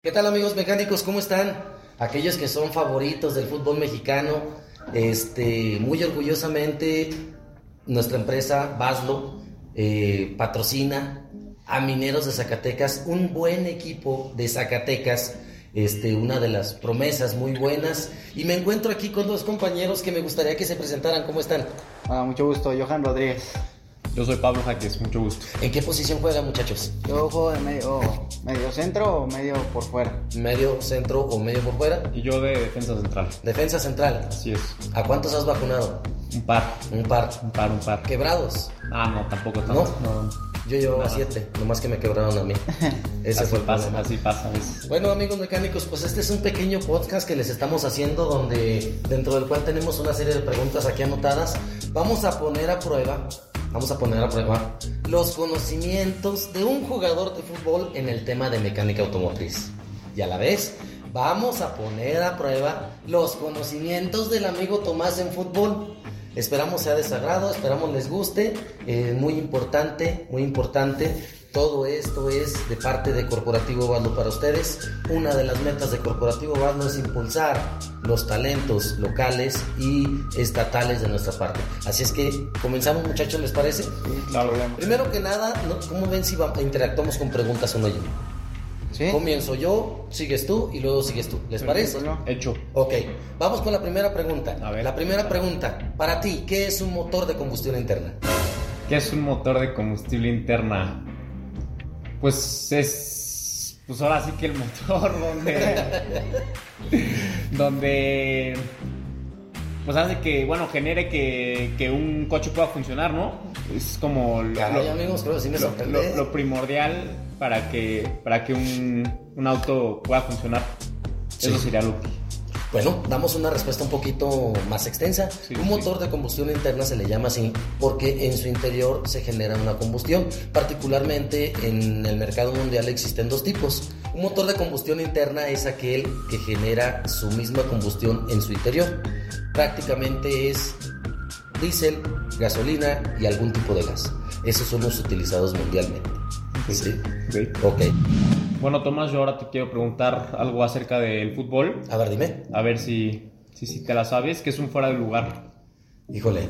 ¿Qué tal amigos mecánicos? ¿Cómo están? Aquellos que son favoritos del fútbol mexicano, este, muy orgullosamente nuestra empresa Baslo eh, patrocina a Mineros de Zacatecas, un buen equipo de Zacatecas, este, una de las promesas muy buenas. Y me encuentro aquí con dos compañeros que me gustaría que se presentaran. ¿Cómo están? Ah, mucho gusto, Johan Rodríguez. Yo soy Pablo Jaques, mucho gusto. ¿En qué posición juegan muchachos? Yo juego de medio, medio centro o medio por fuera. ¿Medio centro o medio por fuera? Y yo de defensa central. Defensa central. Así es. ¿A cuántos has vacunado? Un par. Un par. Un par, un par. ¿Quebrados? Ah, no, tampoco tanto. ¿No? Yo llevaba Nada. siete, nomás que me quebraron a mí. Ese así fue el pasa, problema. así pasa. es- Bueno, amigos mecánicos, pues este es un pequeño podcast que les estamos haciendo donde dentro del cual tenemos una serie de preguntas aquí anotadas. Vamos a poner a prueba, vamos a poner a prueba los conocimientos de un jugador de fútbol en el tema de mecánica automotriz. Y a la vez, vamos a poner a prueba los conocimientos del amigo Tomás en fútbol. Esperamos sea de su agrado, esperamos les guste. Eh, muy importante, muy importante. Todo esto es de parte de Corporativo Baldo para ustedes. Una de las metas de Corporativo Baldo es impulsar los talentos locales y estatales de nuestra parte. Así es que comenzamos muchachos, ¿les parece? Sí, Claro. Primero que nada, ¿no? ¿cómo ven si interactuamos con preguntas y uno? ¿Sí? Comienzo yo, sigues tú y luego sigues tú. ¿Les parece? Hecho. Ok, vamos con la primera pregunta. A ver. La primera pregunta, para ti, ¿qué es un motor de combustión interna? ¿Qué es un motor de combustible interna? Pues es. Pues ahora sí que el motor donde. donde. Pues hace que, bueno, genere que, que un coche pueda funcionar, ¿no? Es como lo, Caray, lo- amigos, creo que sí me lo- lo- primordial para que, para que un, un auto pueda funcionar. Eso sería lo que. Bueno, damos una respuesta un poquito más extensa. Sí, un sí. motor de combustión interna se le llama así porque en su interior se genera una combustión. Particularmente en el mercado mundial existen dos tipos. Un motor de combustión interna es aquel que genera su misma combustión en su interior. Prácticamente es diésel, gasolina y algún tipo de gas. Esos son los utilizados mundialmente. ¿Sí? Ok. Ok. Bueno, Tomás, yo ahora te quiero preguntar algo acerca del fútbol. A ver, dime. A ver si, si, si te la sabes, que es un fuera de lugar. Híjole.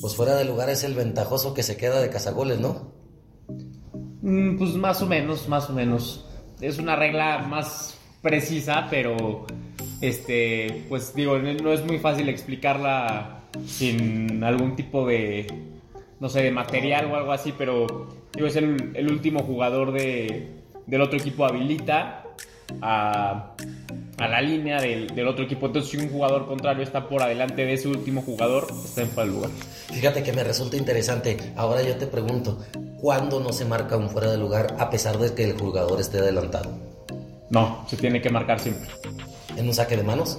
Pues fuera de lugar es el ventajoso que se queda de cazagoles, ¿no? Mm, pues más o menos, más o menos. Es una regla más precisa, pero este, pues digo, no es muy fácil explicarla sin algún tipo de, no sé, de material o algo así, pero digo, es el, el último jugador de, del otro equipo habilita a, a la línea del, del otro equipo. Entonces, si un jugador contrario está por adelante de ese último jugador, está en de lugar. Fíjate que me resulta interesante. Ahora yo te pregunto, ¿cuándo no se marca un fuera de lugar a pesar de que el jugador esté adelantado? No, se tiene que marcar siempre. ¿En un saque de manos?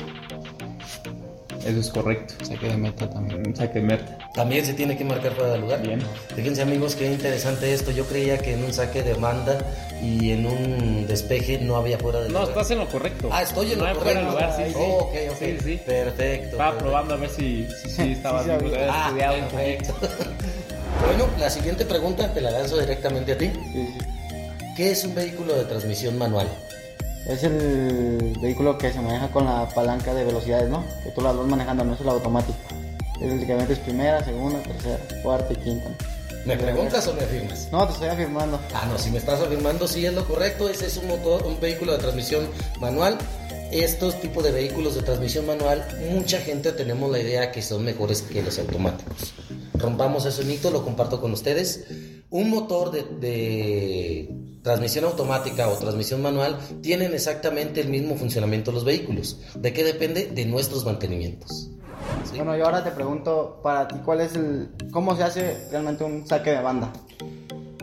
Eso es correcto. Saque de meta también. Un saque de meta. También se tiene que marcar fuera de lugar. Bien. Fíjense amigos, qué interesante esto. Yo creía que en un saque de banda y en un despeje no había fuera de No, lugar. estás en lo correcto. Ah, estoy en no lo hay correcto. fuera de lugar, sí, sí. Oh, ok, ok. Sí, sí. Perfecto. Estaba perfecto. probando a ver si, si, si estabas Sí, Ah, estudiado un perfecto. poquito. bueno, la siguiente pregunta te la lanzo directamente a ti. Sí, sí. ¿Qué es un vehículo de transmisión manual? Es el vehículo que se maneja con la palanca de velocidades, ¿no? Que tú las vas manejando, no es el automático. Es el que metes primera, segunda, tercera, cuarta y quinta. ¿Me preguntas o me afirmas? No, te estoy afirmando. Ah, no, si me estás afirmando, sí es lo correcto. Ese es un motor, un vehículo de transmisión manual. Estos tipos de vehículos de transmisión manual, mucha gente tenemos la idea que son mejores que los automáticos. Rompamos ese mito, lo comparto con ustedes. Un motor de, de transmisión automática o transmisión manual tienen exactamente el mismo funcionamiento los vehículos. ¿De qué depende? De nuestros mantenimientos. ¿Sí? Bueno, yo ahora te pregunto, para ti, ¿cuál es el... ¿Cómo se hace realmente un saque de banda?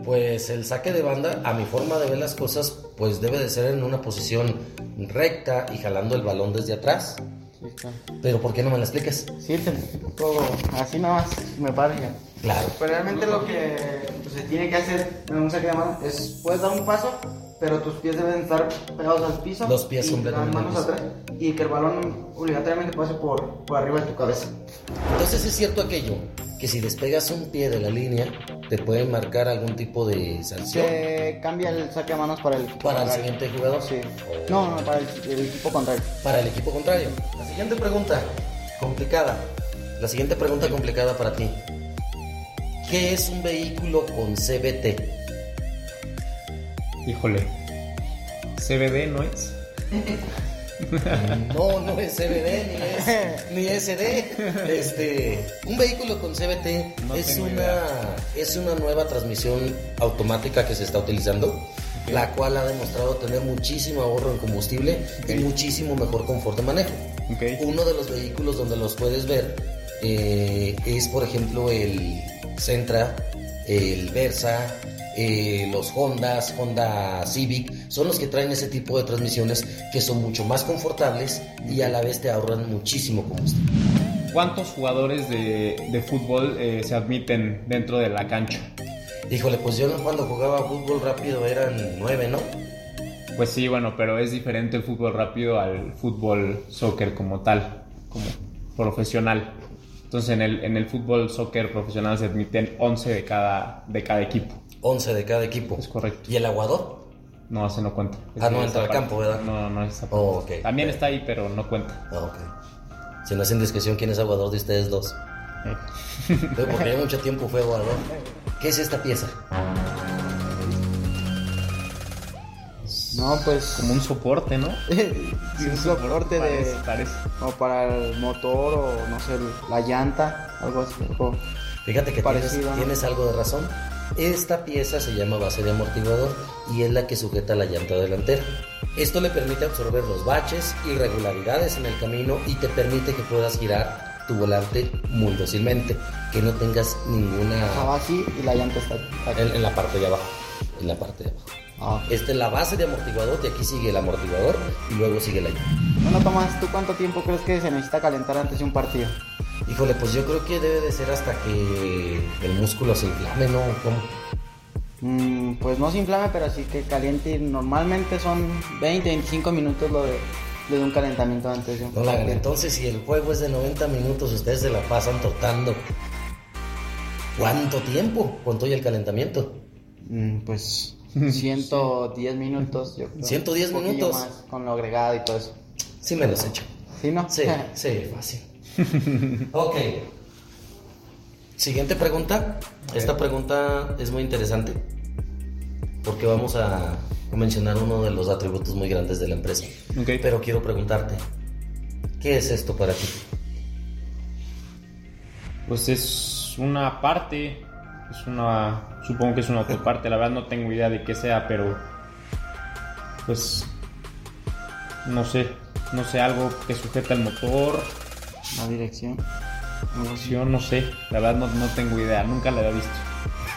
Pues el saque de banda, a mi forma de ver las cosas, pues debe de ser en una posición recta y jalando el balón desde atrás. Sí. Pero ¿por qué no me la explicas? Sí, te todo así nada más me parece. Claro. Pero realmente lo que pues, se tiene que hacer en un saque de mano es, puedes dar un paso, pero tus pies deben estar pegados al piso. Los pies y completamente las manos atrás. Y que el balón obligatoriamente pase por, por arriba de tu cabeza. Entonces es cierto aquello que si despegas un pie de la línea, te pueden marcar algún tipo de sanción Se cambia el saque a manos para el equipo para el contrario. siguiente jugador. Sí. O No, no, para el, el equipo contrario. Para el equipo contrario. La siguiente pregunta, complicada. La siguiente pregunta complicada para ti. ¿Qué es un vehículo con CBT? Híjole. CBD no es. No, no es CBD ni es ni SD. Este, un vehículo con CBT No es una idea. es una nueva transmisión automática que se está utilizando, la cual ha demostrado tener muchísimo ahorro en combustible y muchísimo mejor confort de manejo. Ok. Uno de los vehículos donde los puedes ver eh, es, por ejemplo, el Sentra, el Versa, eh, los Hondas, Honda Civic, son los que traen ese tipo de transmisiones que son mucho más confortables y a la vez te ahorran muchísimo combustible. ¿Cuántos jugadores de, de fútbol eh, se admiten dentro de la cancha? Híjole, pues yo cuando jugaba fútbol rápido eran nueve, ¿no? Pues sí, bueno, pero es diferente el fútbol rápido al fútbol soccer como tal, como profesional. Entonces en el, en el fútbol soccer profesional se admiten 11 de cada, de cada equipo. 11 de cada equipo. Es correcto. ¿Y el aguador? No, ese no cuenta. Ah, no entra al campo, ¿verdad? No, no, parte. Oh, ok. También está ahí, pero no cuenta. Ah, ok. Si no es indiscreción, ¿quién es aguador de ustedes dos? Eh. Porque mucho tiempo fue aguador. ¿Qué es esta pieza? No, pues. Como un soporte, ¿no? Sí, un soporte Parece, de. parece. Como para el motor o no sé, la llanta, algo así. algo- Fíjate que tienes, Parecido, ¿no? tienes algo de razón. Esta pieza se llama base de amortiguador y es la que sujeta la llanta delantera. Esto le permite absorber los baches, irregularidades en el camino y te permite que puedas girar tu volante muy dócilmente, que no tengas ninguna así y la llanta está aquí. en, en la parte de abajo, en la parte de abajo. Ah. Esta es la base de amortiguador y aquí sigue el amortiguador y luego sigue la. Bueno, Tomás, ¿tú cuánto tiempo crees que se necesita calentar antes de un partido? Híjole, pues yo creo que debe de ser hasta que el músculo se inflame, ¿no? ¿Cómo? Mm, pues no se inflame, pero sí que caliente. Normalmente son 20, 25 minutos lo de, lo de un calentamiento antes de un No partido. Entonces, si el juego es de 90 minutos, ustedes se la pasan trotando. ¿Cuánto tiempo? ¿Cuánto hay el calentamiento? Mm, pues 110 minutos, yo creo. 110 Un poquillo minutos. más, con lo agregado y todo eso. Sí me los echo. ¿Sí, no? Sí, sí, fácil. ok. Siguiente pregunta. Esta pregunta es muy interesante porque vamos a a mencionar uno de los atributos muy grandes de la empresa. Ok. Pero quiero preguntarte, ¿qué es esto para ti? Pues es una parte, es una, supongo que es una autoparte, la verdad no tengo idea de qué sea, pero pues no sé, no sé, algo que sujeta el motor, La dirección. no sé, la verdad no, no tengo idea, nunca la había visto.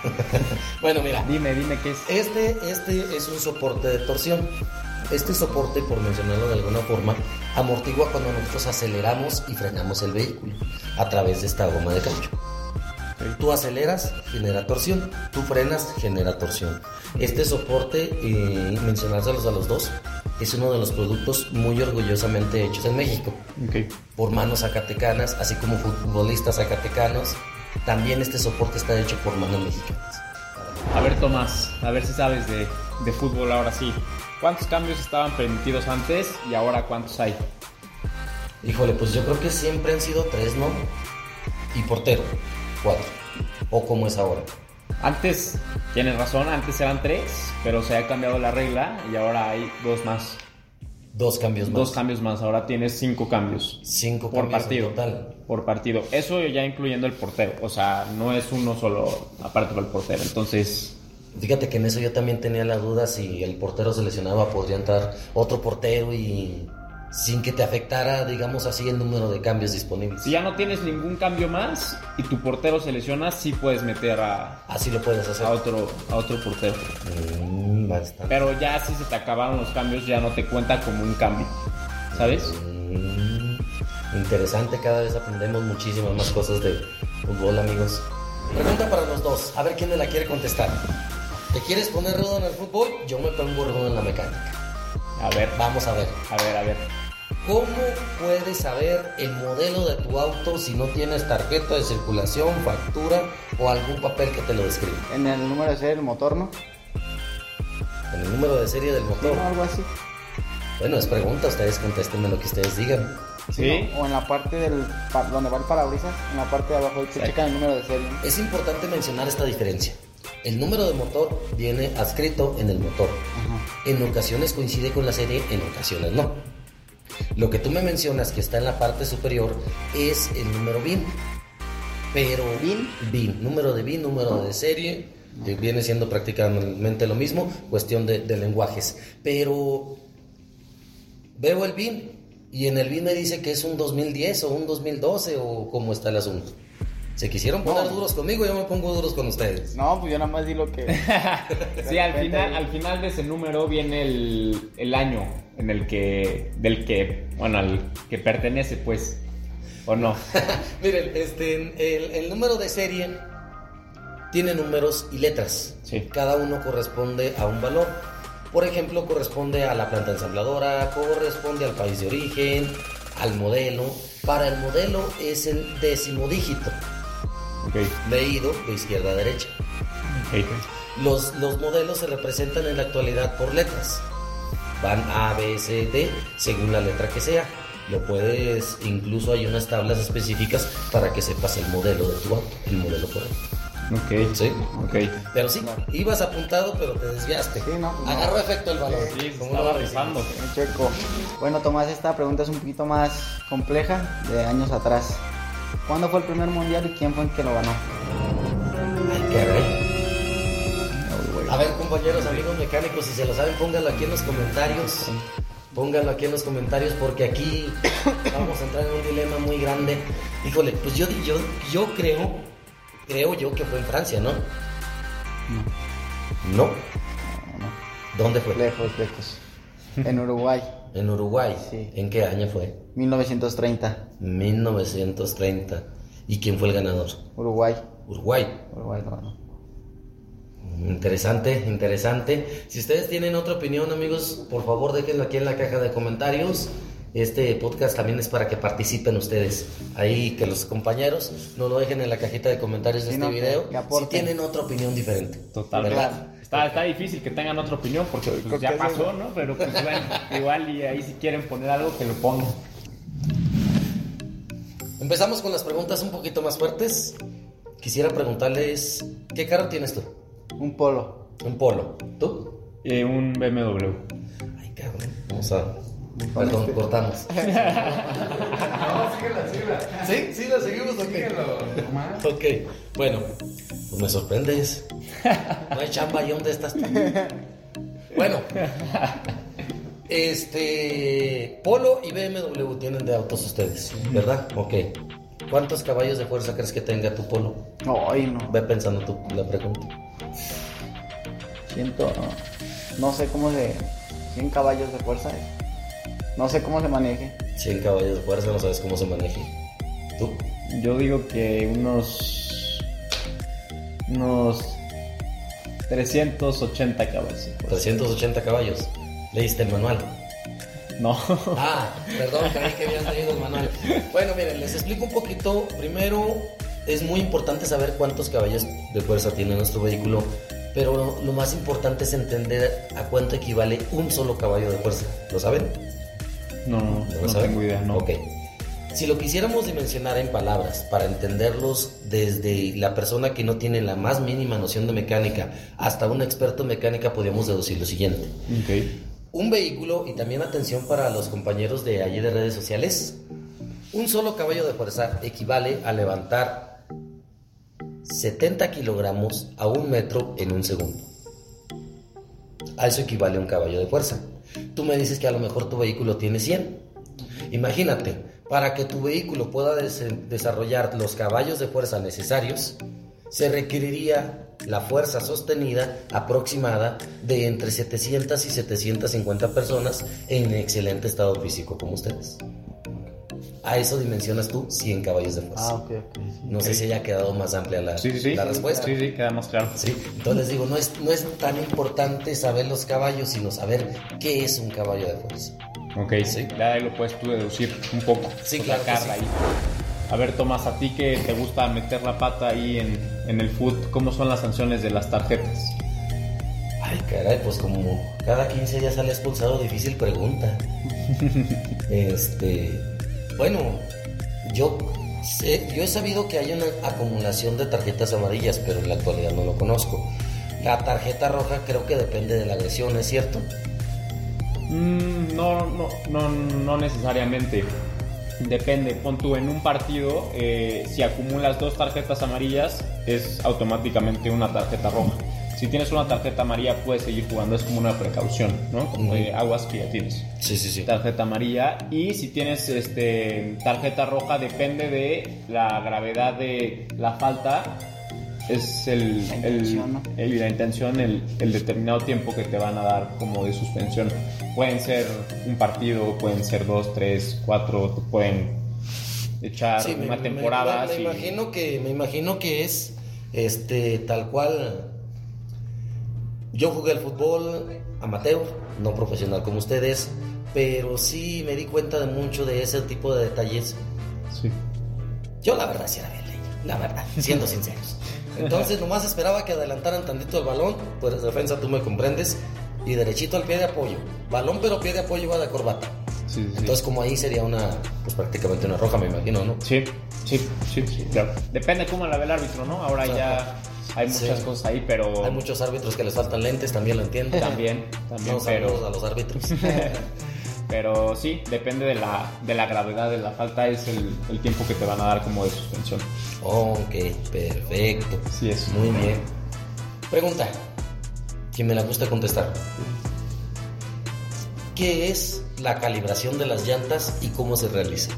Bueno, mira, Dime, dime qué es. Este, este es un soporte de torsión. Este soporte, por mencionarlo de alguna forma, amortigua cuando nosotros aceleramos y frenamos el vehículo a través de esta goma de caucho. Tú aceleras, genera torsión. Tú frenas, genera torsión. Este soporte, eh, mencionárselos a los dos, es uno de los productos muy orgullosamente hechos en México por manos zacatecanas, así como futbolistas zacatecanos. También este soporte está hecho por manos mexicanas. A ver Tomás, a ver si sabes de, de fútbol ahora sí. ¿Cuántos cambios estaban permitidos antes y ahora cuántos hay? Híjole, pues yo creo que siempre han sido tres, ¿no? Y portero, cuatro. O como es ahora. Antes, tienes razón, antes eran tres, pero se ha cambiado la regla y ahora hay dos más. Dos cambios más. Dos cambios más, ahora tienes cinco cambios Cinco por cambios partido. en total. Por partido. Eso ya incluyendo el portero, o sea, no es uno solo aparte del portero. Entonces, Fíjate que en eso yo también tenía la duda si el portero se lesionaba, podría entrar otro portero y sin que te afectara, digamos así, el número de cambios disponibles. si ya no tienes ningún cambio más y tu portero se lesiona, sí puedes meter a, Así lo puedes hacer. a otro, a otro portero. Mm, bastante. Pero ya si se te acabaron los cambios, ya no te cuenta como un cambio. ¿Sabes? Mm, interesante, cada vez aprendemos muchísimas más cosas de fútbol, amigos. Pregunta para los dos, a ver quién me la quiere contestar. ¿Te quieres poner rudo en el fútbol? Yo me pongo rudo en la mecánica. A ver, Vamos a ver. a ver, a ver. ¿Cómo puedes saber el modelo de tu auto si no tienes tarjeta de circulación, factura o algún papel que te lo describa? En el número de serie del motor, ¿no? En el número de serie del Sí, motor. ¿no? Algo así. Bueno, es pregunta, ustedes contéstenme lo que ustedes digan. Sí. ¿no? O en la parte del donde va el parabrisas, en la parte de abajo, se Sí. checa el número de serie. ¿no? Es importante mencionar esta diferencia. El número de motor viene adscrito en el motor. Ajá. En ocasiones coincide con la serie, en ocasiones no. Lo que tú me mencionas que está en la parte superior es el número BIN. Pero ¿BIN? BIN, número de BIN, número de serie, que viene siendo prácticamente lo mismo, cuestión de, de lenguajes. Pero veo el BIN y en el BIN me dice que es un 2010 o un 2012 o cómo está el asunto. Se quisieron poner No. duros conmigo, yo me pongo duros con ustedes. No, pues yo nada más di lo que. Sí, al final, al final de ese número viene el, el año en el que, del que, bueno, al que pertenece, pues, o no. Miren, este, el, el número de serie tiene números y letras. Sí. Cada uno corresponde a un valor. Por ejemplo, corresponde a la planta ensambladora, corresponde al país de origen, al modelo. Para el modelo es el décimo dígito, Ok, leído de izquierda a derecha. ok. Los, los modelos se representan en la actualidad por letras. Van A, B, C, D, según la letra que sea. Lo puedes, incluso hay unas tablas específicas para que sepas el modelo de tu auto, el modelo correcto. Ok, Sí. ok. Pero sí, ibas apuntado, pero te desviaste. Sí, no, pues no. Agarró efecto el balón. Sí, Como estaba lo rifando. Checo. Bueno, Tomás, esta pregunta es un poquito más compleja, de años atrás. ¿Cuándo fue el primer mundial y quién fue el que lo ganó? Ay, caray. A ver, compañeros, amigos mecánicos, si se lo saben, pónganlo aquí en los comentarios. Pónganlo aquí en los comentarios porque aquí vamos a entrar en un dilema muy grande. Híjole, pues yo, yo, yo creo, creo yo que fue en Francia, ¿no? No. No, ¿Dónde fue? lejos, lejos. En Uruguay, En Uruguay. Sí. ¿En qué año fue? 1930. 1930. ¿Y quién fue el ganador? Uruguay. Uruguay. Uruguay lo ganó. Interesante, interesante. Si ustedes tienen otra opinión, amigos, por favor déjenlo aquí en la caja de comentarios. Este podcast también es para que participen ustedes. Ahí que los compañeros no lo dejen en la cajita de comentarios de Sí, este no, video. si tienen otra opinión diferente. Totalmente. ¿Verdad? Está, está difícil que tengan otra opinión porque pues, ya pasó, ¿no? ¿no? Pero pues bueno, igual y ahí si quieren poner algo que lo pongan. Empezamos con las preguntas un poquito más fuertes. Quisiera preguntarles, ¿qué carro tienes tú? Un polo. Un polo. ¿Tú? Eh, un BMW. Ay, cabrón. Vamos a... Perdón, este. cortamos. No, síguela, síguela. ¿Sí? ¿Sí la seguimos o qué? Tomás. Ok, bueno, pues me sorprendes. No hay chamba, ¿y dónde estás tú? Bueno, este. Polo y BMW tienen de autos ustedes, ¿verdad? Ok. ¿Cuántos caballos de fuerza crees que tenga tu Polo? Ay, no. Ve pensando tú la pregunta. Siento. No sé cómo se. 100 caballos de fuerza. No sé cómo se maneje. 100 caballos de fuerza, no sabes cómo se maneje. ¿Tú? Yo digo que unos. unos. 380 caballos. 380 caballos. Leíste el manual. No. Ah, perdón, creí que habían leído el manual. Bueno, miren, les explico un poquito. Primero, es muy importante saber cuántos caballos de fuerza tiene nuestro vehículo, pero lo más importante es entender a cuánto equivale un solo caballo de fuerza. ¿Lo saben? No, no, ¿No saben? tengo idea, no. Ok. Si lo quisiéramos dimensionar en palabras para entenderlos desde la persona que no tiene la más mínima noción de mecánica hasta un experto en mecánica, podríamos deducir lo siguiente. Un vehículo, y también atención para los compañeros de allí de redes sociales, un solo caballo de fuerza equivale a levantar 70 kilogramos a un metro en un segundo. A eso equivale un caballo de fuerza. Tú me dices que a lo mejor tu vehículo tiene 100. Imagínate, para que tu vehículo pueda des- desarrollar los caballos de fuerza necesarios, se requeriría la fuerza sostenida aproximada de entre 700 y 750 personas en excelente estado físico como ustedes. A eso dimensionas tú 100 caballos de fuerza. Ah, ok, ok. sí. No sé si haya quedado más amplia la, Sí, sí, sí. la respuesta. Sí, sí, queda más claro. Sí, entonces digo, no es, no es tan importante saber los caballos, sino saber qué es un caballo de fuerza. Ok, Sí. ya ahí lo puedes tú deducir un poco. Sí, claro que sacar sí. ahí. A ver, Tomás, a ti que te gusta meter la pata ahí en, en el foot, ¿cómo son las sanciones de las tarjetas? Ay, caray, pues como cada 15 días sale expulsado, difícil pregunta. este, bueno, yo sé, yo he sabido que hay una acumulación de tarjetas amarillas, pero en la actualidad no lo conozco. La tarjeta roja creo que depende de la agresión, ¿es cierto? Mm, no, no, no, no necesariamente. Depende, pon tú en un partido, eh, si acumulas dos tarjetas amarillas, es automáticamente una tarjeta roja. Si tienes una tarjeta amarilla, puedes seguir jugando, es como una precaución, ¿no? Como de aguas que ya tienes. Sí, sí, sí. Tarjeta amarilla. Y si tienes este, tarjeta roja, depende de la gravedad de la falta. Es el, La el- intención, ¿no? el- la intención, el, el determinado tiempo que te van a dar como de suspensión. Pueden ser un partido, pueden ser dos, tres, cuatro, pueden echar Sí, una me- temporada. Me, imagino que me imagino que es este tal cual. Yo jugué al fútbol amateur, no profesional como ustedes, pero sí me di cuenta de mucho de ese tipo de detalles. Sí. Yo la verdad sí era bien leído, la verdad, siendo sinceros. Entonces nomás esperaba que adelantaran tantito el balón, pues defensa tú me comprendes, y derechito al pie de apoyo. Balón pero pie de apoyo va de corbata. Sí, sí, sí. Entonces como ahí sería una, pues prácticamente una roja me imagino, ¿no? Sí, sí, sí, sí, claro. Depende cómo la ve el árbitro, ¿no? Ahora Claro. ya hay muchas Sí. cosas ahí, pero Hay muchos árbitros que les faltan lentes, también lo entiendo. también, también, No, saludos pero, a los árbitros. pero sí, depende de la, de la gravedad de la falta, es el, el tiempo que te van a dar como de suspensión. ok, perfecto. Sí, es. Muy bien. Pregunta. Quien me la gusta contestar. ¿Qué es la calibración de las llantas y cómo se realiza?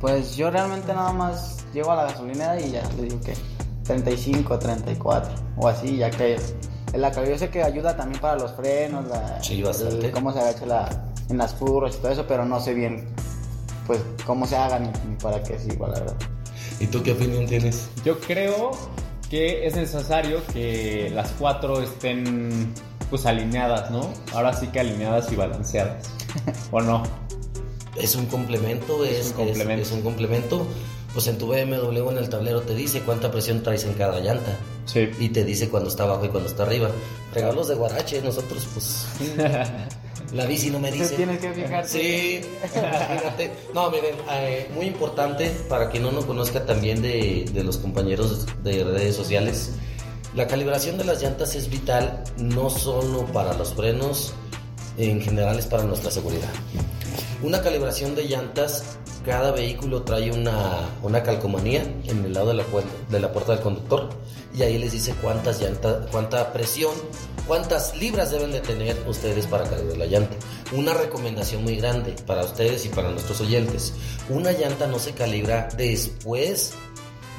Pues yo realmente nada más llego a la gasolinera y ya le digo que 35, 34 o así, ya que la calidad yo sé que ayuda también para los frenos, la, Sí, bastante. el cómo se agacha la, en las curvas y todo eso, pero no sé bien pues cómo se hagan ni, ni para qué sirva, la verdad. ¿Y tú qué opinión tienes? Yo creo que es necesario que las cuatro estén pues alineadas, ¿no? Ahora sí que alineadas y balanceadas. ¿O no? Es un complemento, es, un complemento. es- es un complemento. Pues en tu BMW en el tablero te dice cuánta presión traes en cada llanta. Sí. Y te dice cuando está abajo y cuando está arriba. Regalos de guarache, nosotros pues... La bici no me dice. tienes que fijarte. Sí, imagínate. No, miren, eh, muy importante para quien no nos conozca también de, de los compañeros de redes sociales. La calibración de las llantas es vital no solo para los frenos, en general es para nuestra seguridad. Una calibración de llantas, cada vehículo trae una, una calcomanía en el lado de la, puerta, del conductor y ahí les dice cuántas llantas, cuánta presión, cuántas libras deben de tener ustedes para calibrar la llanta. Una recomendación muy grande para ustedes y para nuestros oyentes. Una llanta no se calibra después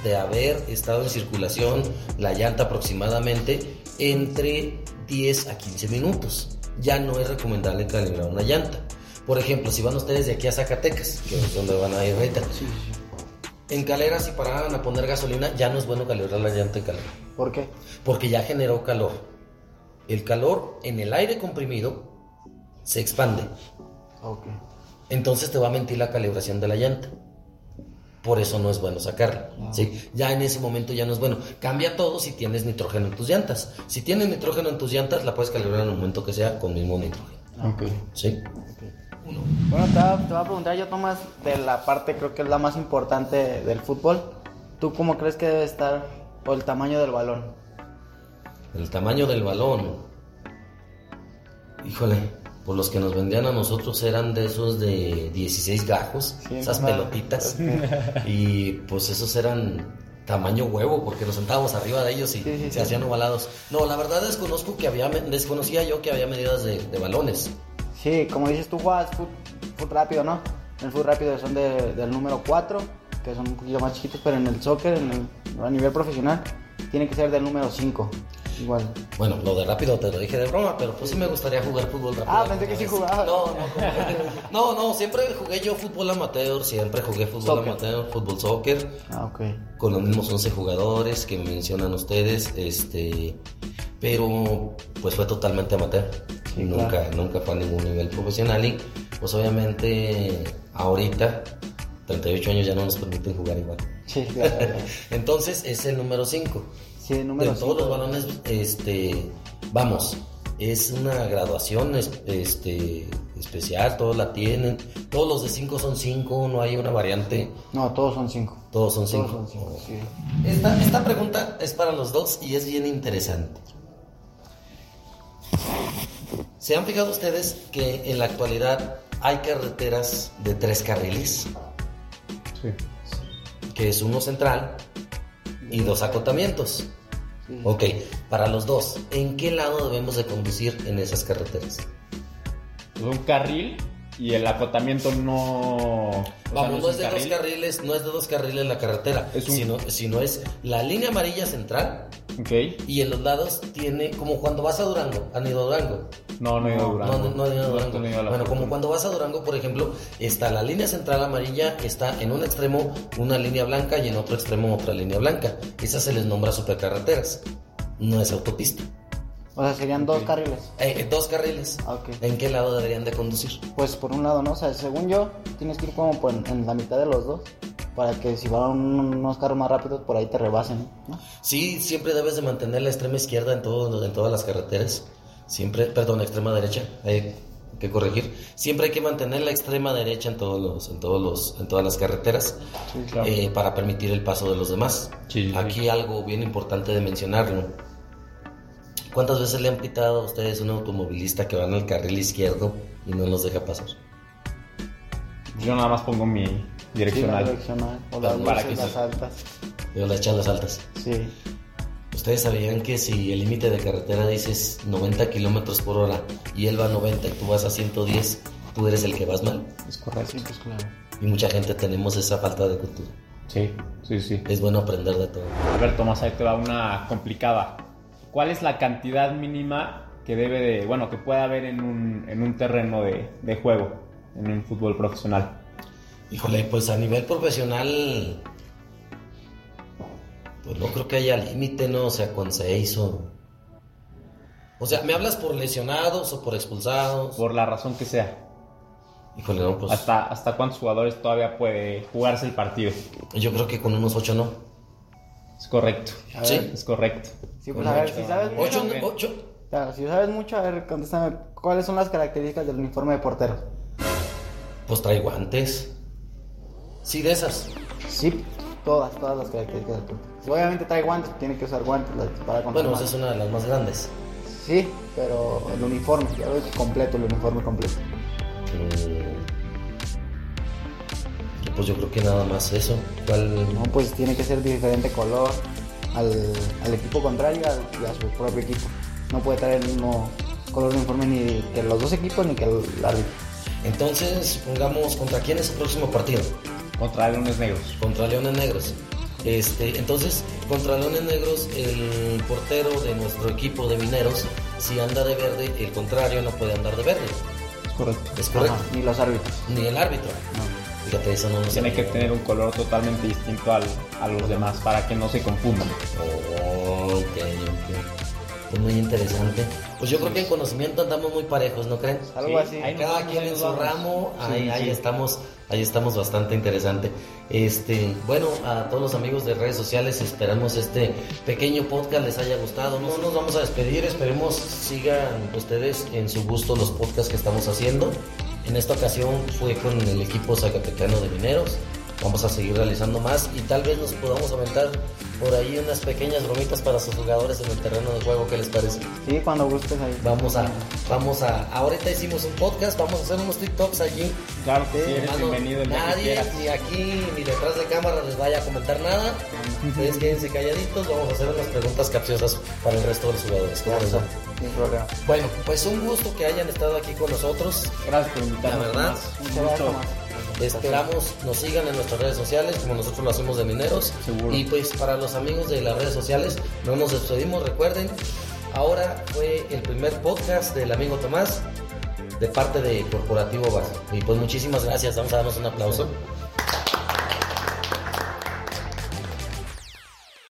de haber estado en circulación la llanta aproximadamente entre 10 a 15 minutos. Ya no es recomendable calibrar una llanta. Por ejemplo, si van ustedes de aquí a Zacatecas, que es donde van a ir ahorita, en Calera si pararan a poner gasolina, ya no es bueno calibrar la llanta en Calera, ¿Por qué? porque ya generó calor. El calor en el aire comprimido se expande, Ok. entonces te va a mentir la calibración de la llanta. Por eso no es bueno sacarla. ¿sí? Ya en ese momento ya no es bueno. Cambia todo si tienes nitrógeno en tus llantas. Si tienes nitrógeno en tus llantas, la puedes calibrar en el momento que sea con mismo nitrógeno. Ok. ¿sí? Bueno, te va, te va a preguntar yo, Tomás, de la parte creo que es la más importante del fútbol. ¿Tú cómo crees que debe estar o el tamaño del balón? El tamaño del balón. Híjole, pues los que nos vendían a nosotros eran de esos de 16 gajos, Sí, esas mamá. pelotitas. y pues esos eran tamaño huevo, porque nos sentábamos arriba de ellos y Sí, sí, se sí. hacían ovalados. No, la verdad desconozco que había, desconocía yo que había medidas de, de balones. Sí, como dices, tú juegas fut, fut rápido, ¿no? En el fut rápido son de- del número 4, que son un poquito más chiquitos, pero en el soccer, en el- a nivel profesional, tiene que ser del número 5. Igual. Bueno, lo de rápido te lo dije de broma, pero pues sí me gustaría jugar fútbol rápido. Ah, pensé que sí vez. jugabas. No, no, no, no, siempre jugué yo fútbol amateur, siempre jugué fútbol Soccer. amateur, fútbol soccer. Ah, ok. con los mismos 11 jugadores que mencionan ustedes, este, pero pues fue totalmente amateur. Sí, nunca, claro. nunca fue a ningún nivel profesional y pues obviamente ahorita, 38 años ya no nos permiten jugar igual. Sí, claro. Entonces es el número 5. Sí, De número todos los balones, este, vamos, es una graduación es- este, especial, todos la tienen, todos los de 5 son 5, no hay una variante, No, todos son cinco. todos son Todos 5. son cinco, sí. Esta, esta pregunta es para los dos y es bien interesante. ¿Se han fijado ustedes que en la actualidad hay carreteras de tres carriles? Sí. Que es uno central y dos acotamientos. Sí. Ok, para los dos, ¿en qué lado debemos de conducir en esas carreteras? Un carril y el acotamiento no. Vamos, no es de dos carril. carriles, no es de dos carriles la carretera, Es un- sino, sino es la línea amarilla central Ok. y en los lados tiene como cuando vas a Durango, han ido a Durango. No, no he ido a Durango. No, no, no he ido a No Durango. tenido la Bueno, como fortuna. cuando vas a Durango, por ejemplo, está la línea central amarilla, está en un extremo una línea blanca y en otro extremo otra línea blanca. Esas se les nombra supercarreteras. No es autopista. O sea, serían dos Ok. carriles. Eh, eh, dos carriles. Ah, ok. ¿En qué lado deberían de conducir? Pues por un lado, ¿no? O sea, según yo, tienes que ir como por en, en la mitad de los dos. Para que si van unos carros más rápidos, por ahí te rebasen, ¿no? Sí, siempre debes de mantener la extrema izquierda en, todo, en todas las carreteras. Siempre, perdón, extrema derecha. Hay que corregir. Siempre hay que mantener la extrema derecha en todos los, en todos los, en todas las carreteras. Sí, claro. eh, para permitir el paso de los demás. Sí, sí, Aquí sí. algo bien importante de mencionarlo. ¿Cuántas veces le han pitado a ustedes un automovilista que va en el carril izquierdo y no los deja pasar? Yo nada más pongo mi Sí, la direccional. direccional. O las Para que las altas. Pero las echan las altas. Sí. ¿Ustedes sabían que si el límite de carretera dices 90 kilómetros por hora y él va a 90 y tú vas a 110, tú eres el que vas mal? Es correcto. Sí, pues claro. Y mucha gente tenemos esa falta de cultura. Sí, sí, sí. Es bueno aprender de todo. A ver, Tomás, ahí te va una complicada. ¿Cuál es la cantidad mínima que debe de, bueno, que puede haber en un, en un terreno de, de juego, en un fútbol profesional? Híjole, pues a nivel profesional, pues no creo que haya límite, ¿no? O sea, con seis o... O sea, ¿me hablas por lesionados o por expulsados? Por la razón que sea. Híjole, no, pues ¿Hasta, ¿Hasta cuántos jugadores todavía puede jugarse el partido? yo creo que con unos ocho no. Es correcto. A Sí. ver. Es correcto. Sí, pues a ver, si sabes Ocho, mucho. ocho. Claro, si sabes mucho, a ver, contéstame. ¿Cuáles son las características del uniforme de portero? Pues trae guantes. Sí, de esas. Sí, todas, todas las características del portero. Si obviamente trae guantes, tiene que usar guantes para contra Bueno, esa es una de las más grandes. Sí, pero el uniforme, ya ves, completo, el uniforme completo. Mm. Pues yo creo que nada más eso. ¿Cuál? No, pues tiene que ser de diferente color al, al equipo contrario al- y a su propio equipo. No puede traer el mismo color de uniforme ni que los dos equipos ni que el árbitro. Entonces, supongamos, ¿contra quién es el próximo partido? Contra Leones Negros. Contra Leones Negros. Este, entonces, contra Leones Negros, el portero de nuestro equipo de mineros, si anda de verde, el contrario no puede andar de verde. Es correcto. Es correcto. Ajá, ni los árbitros. Ni el árbitro. No. Fíjate, eso no lo Tiene que tener un color totalmente distinto al, a los demás para que no se confundan. Oh, ok, ok. Pues muy interesante. Pues yo creo que en conocimiento andamos muy parejos, ¿no creen? Algo Sí, así. ahí Cada vamos, quien ahí en su vamos. ramo, Sí, ahí, ahí sí. estamos, ahí estamos bastante interesante. Este, bueno, a todos los amigos de redes sociales, esperamos este pequeño podcast les haya gustado. No nos vamos a despedir, esperemos sigan ustedes en su gusto los podcasts que estamos haciendo. En esta ocasión fue con el equipo zacatecano de mineros. Vamos a seguir realizando más y tal vez nos podamos aventar por ahí unas pequeñas bromitas para sus jugadores en el terreno de juego. ¿Qué les parece? Sí, cuando gustes ahí. Vamos a, vamos a, ahorita hicimos un podcast, vamos a hacer unos TikToks allí. Claro que sí, eres Hermano, bienvenido nadie, ni aquí, ni detrás de cámara les vaya a comentar nada. Ustedes quédense calladitos, vamos a hacer unas preguntas capciosas para el resto de los jugadores. ¿Cómo sin problema. Bueno, pues un gusto que hayan estado aquí con nosotros. Gracias por invitarnos. La verdad, Un gusto. Esperamos nos sigan en nuestras redes sociales, como nosotros lo hacemos de Mineros. Seguro. Y pues para los amigos de las redes sociales, no nos despedimos. Recuerden, ahora fue el primer podcast del amigo Tomás de parte de Corporativo Bar. Y pues muchísimas gracias. Vamos a darnos un aplauso.